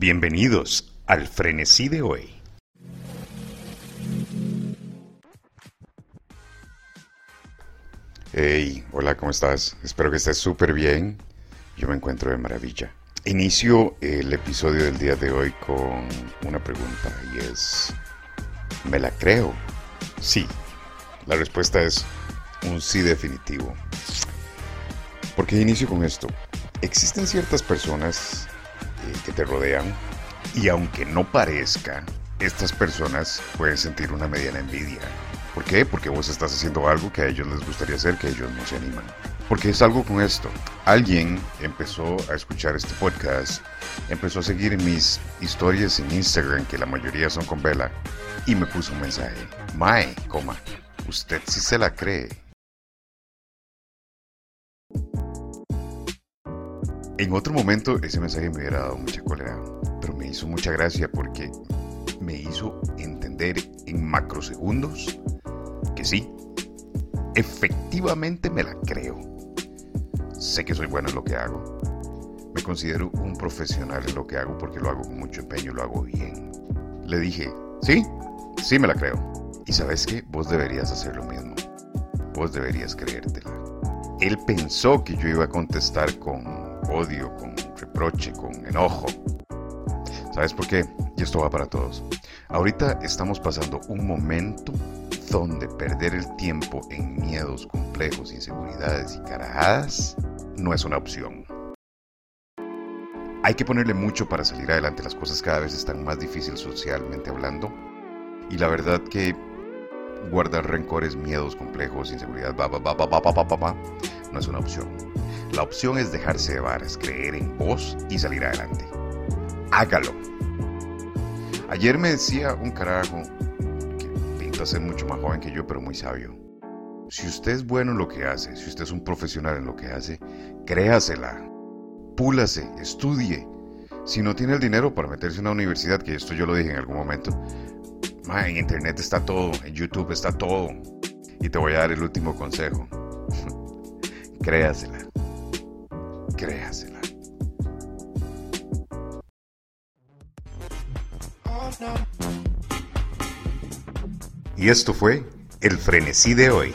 Bienvenidos al frenesí de hoy. Hey, hola, ¿cómo estás? Espero que estés súper bien. Yo me encuentro de maravilla. Inicio el episodio del día de hoy con una pregunta y es, ¿me la creo? Sí. La respuesta es un sí definitivo. ¿Por qué inicio con esto? Existen ciertas personas eh, que te rodean y aunque no parezca, estas personas pueden sentir una mediana envidia. ¿Por qué? Porque vos estás haciendo algo que a ellos les gustaría hacer, que ellos no se animan. Porque es algo con esto. Alguien empezó a escuchar este podcast, empezó a seguir mis historias en Instagram, que la mayoría son con Vela, y me puso un mensaje. Mae, coma, usted sí se la cree. En otro momento ese mensaje me hubiera dado mucha cólera, pero me hizo mucha gracia porque me hizo entender en macrosegundos que sí, efectivamente me la creo. Sé que soy bueno en lo que hago. Me considero un profesional en lo que hago porque lo hago con mucho empeño, lo hago bien. Le dije, sí, sí me la creo. Y sabes qué, vos deberías hacer lo mismo. Vos deberías creértela. Él pensó que yo iba a contestar con odio, con reproche, con enojo. ¿Sabes por qué? Y esto va para todos. Ahorita estamos pasando un momento donde perder el tiempo en miedos complejos, inseguridades y carajadas no es una opción. Hay que ponerle mucho para salir adelante. Las cosas cada vez están más difíciles socialmente hablando. Y la verdad que guardar rencores, miedos complejos, inseguridad, no es una opción. La opción es dejarse llevar, es creer en vos y salir adelante. Hágalo. Ayer me decía un carajo que pinta ser mucho más joven que yo, pero muy sabio. Si usted es bueno en lo que hace, si usted es un profesional en lo que hace, créasela. Púlase, estudie. Si no tiene el dinero para meterse en una universidad, que esto yo lo dije en algún momento, en internet está todo, en YouTube está todo. Y te voy a dar el último consejo. Créasela créasela. Y esto fue el frenesí de hoy.